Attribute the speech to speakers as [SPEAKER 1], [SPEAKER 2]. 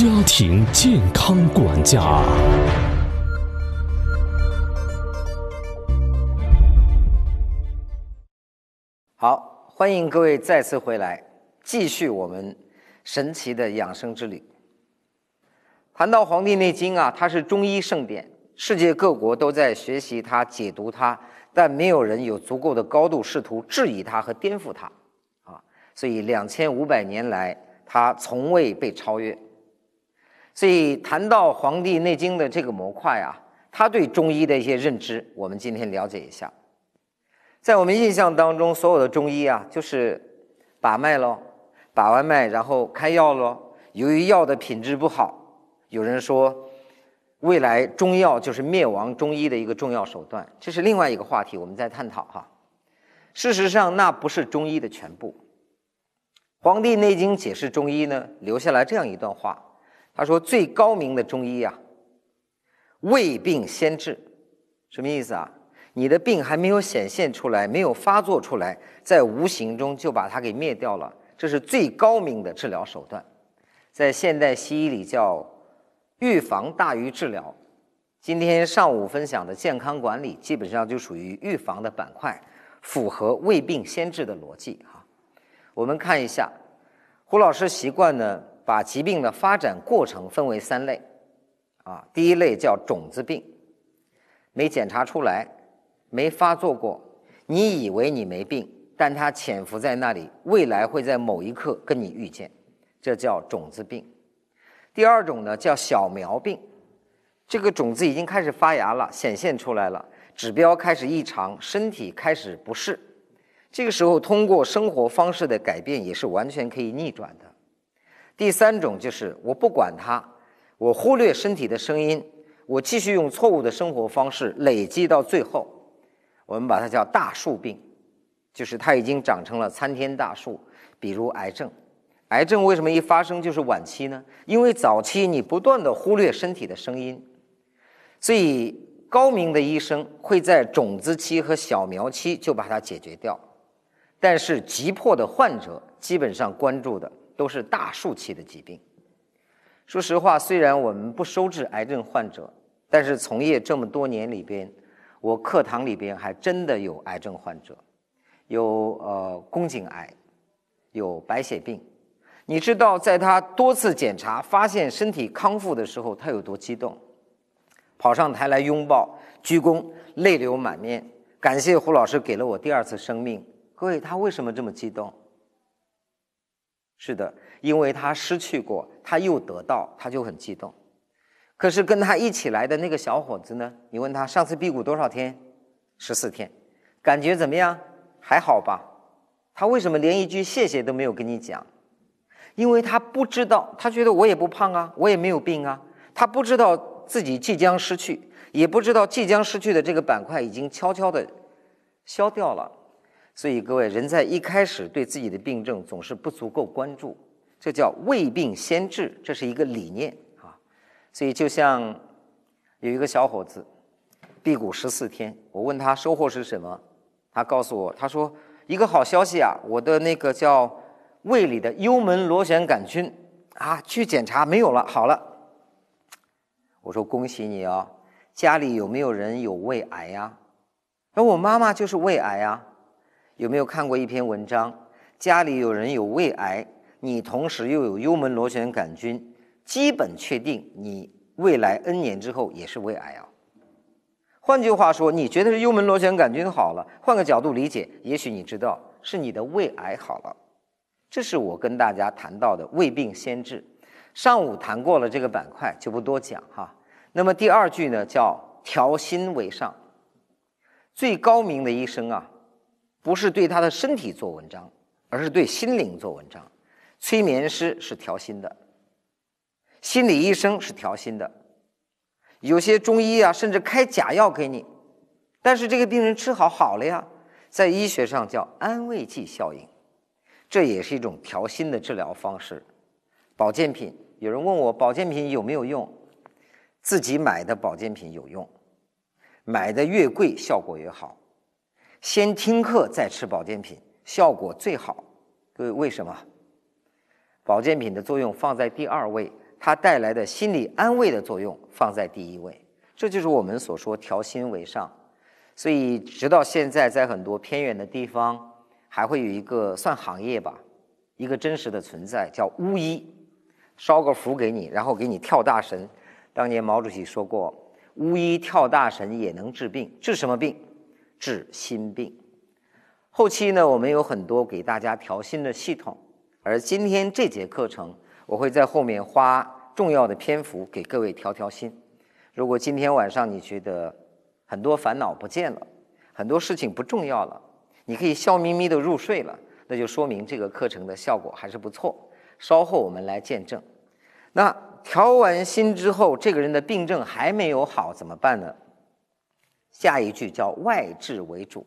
[SPEAKER 1] 家庭健康管家。
[SPEAKER 2] 好，欢迎各位再次回来，继续我们神奇的养生之旅。谈到《黄帝内经》啊，它是中医圣典，世界各国都在学习它、解读它，但没有人有足够的高度试图质疑它和颠覆它，啊，所以两千五百年来，它从未被超越。所以谈到《黄帝内经》的这个模块啊，他对中医的一些认知，我们今天了解一下。在我们印象当中，所有的中医啊，就是把脉喽，把完脉然后开药喽。由于药的品质不好，有人说未来中药就是灭亡中医的一个重要手段，这是另外一个话题，我们在探讨哈。事实上，那不是中医的全部。《黄帝内经》解释中医呢，留下来这样一段话，他说：“最高明的中医啊，未病先治，什么意思啊？”你的病还没有显现出来，没有发作出来，在无形中就把它给灭掉了，这是最高明的治疗手段，在现代西医里叫预防大于治疗。今天上午分享的健康管理基本上就属于预防的板块，符合未病先治的逻辑哈。我们看一下，胡老师习惯呢把疾病的发展过程分为三类，啊，第一类叫种子病，没检查出来。没发作过，你以为你没病，但它潜伏在那里，未来会在某一刻跟你遇见，这叫种子病。第二种呢叫小苗病，这个种子已经开始发芽了，显现出来了，指标开始异常，身体开始不适，这个时候通过生活方式的改变也是完全可以逆转的。第三种就是我不管它，我忽略身体的声音，我继续用错误的生活方式，累积到最后。我们把它叫大树病，就是它已经长成了参天大树。比如癌症，癌症为什么一发生就是晚期呢？因为早期你不断的忽略身体的声音，所以高明的医生会在种子期和小苗期就把它解决掉。但是急迫的患者基本上关注的都是大树期的疾病。说实话，虽然我们不收治癌症患者，但是从业这么多年里边。我课堂里边还真的有癌症患者，有呃宫颈癌，有白血病。你知道，在他多次检查发现身体康复的时候，他有多激动？跑上台来拥抱、鞠躬、泪流满面，感谢胡老师给了我第二次生命。各位，他为什么这么激动？是的，因为他失去过，他又得到，他就很激动。可是跟他一起来的那个小伙子呢？你问他上次辟谷多少天？十四天，感觉怎么样？还好吧？他为什么连一句谢谢都没有跟你讲？因为他不知道，他觉得我也不胖啊，我也没有病啊。他不知道自己即将失去，也不知道即将失去的这个板块已经悄悄的消掉了。所以各位，人在一开始对自己的病症总是不足够关注，这叫未病先治，这是一个理念啊。所以，就像有一个小伙子辟谷十四天，我问他收获是什么，他告诉我，他说一个好消息啊，我的那个叫胃里的幽门螺旋杆菌啊，去检查没有了，好了。我说恭喜你哦，家里有没有人有胃癌呀？而我妈妈就是胃癌啊。有没有看过一篇文章？家里有人有胃癌，你同时又有幽门螺旋杆菌。基本确定你未来 N 年之后也是胃癌啊。换句话说，你觉得是幽门螺旋杆菌好了，换个角度理解，也许你知道是你的胃癌好了。这是我跟大家谈到的胃病先治。上午谈过了这个板块，就不多讲哈。那么第二句呢，叫调心为上。最高明的医生啊，不是对他的身体做文章，而是对心灵做文章。催眠师是调心的。心理医生是调心的，有些中医啊，甚至开假药给你，但是这个病人吃好好了呀，在医学上叫安慰剂效应，这也是一种调心的治疗方式。保健品，有人问我保健品有没有用？自己买的保健品有用，买的越贵效果越好。先听课再吃保健品，效果最好。各位为什么？保健品的作用放在第二位。它带来的心理安慰的作用放在第一位。这就是我们所说调心为上。所以直到现在，在很多偏远的地方，还会有一个算行业吧，一个真实的存在，叫巫医，烧个符给你，然后给你跳大神。当年毛主席说过，巫医跳大神也能治病，治什么病？治心病。后期呢，我们有很多给大家调心的系统，而今天这节课程，我会在后面花重要的篇幅给各位调调心。如果今天晚上你觉得很多烦恼不见了，很多事情不重要了，你可以笑眯眯的入睡了，那就说明这个课程的效果还是不错。稍后我们来见证。那调完心之后，这个人的病症还没有好，怎么办呢？下一句叫外治为主。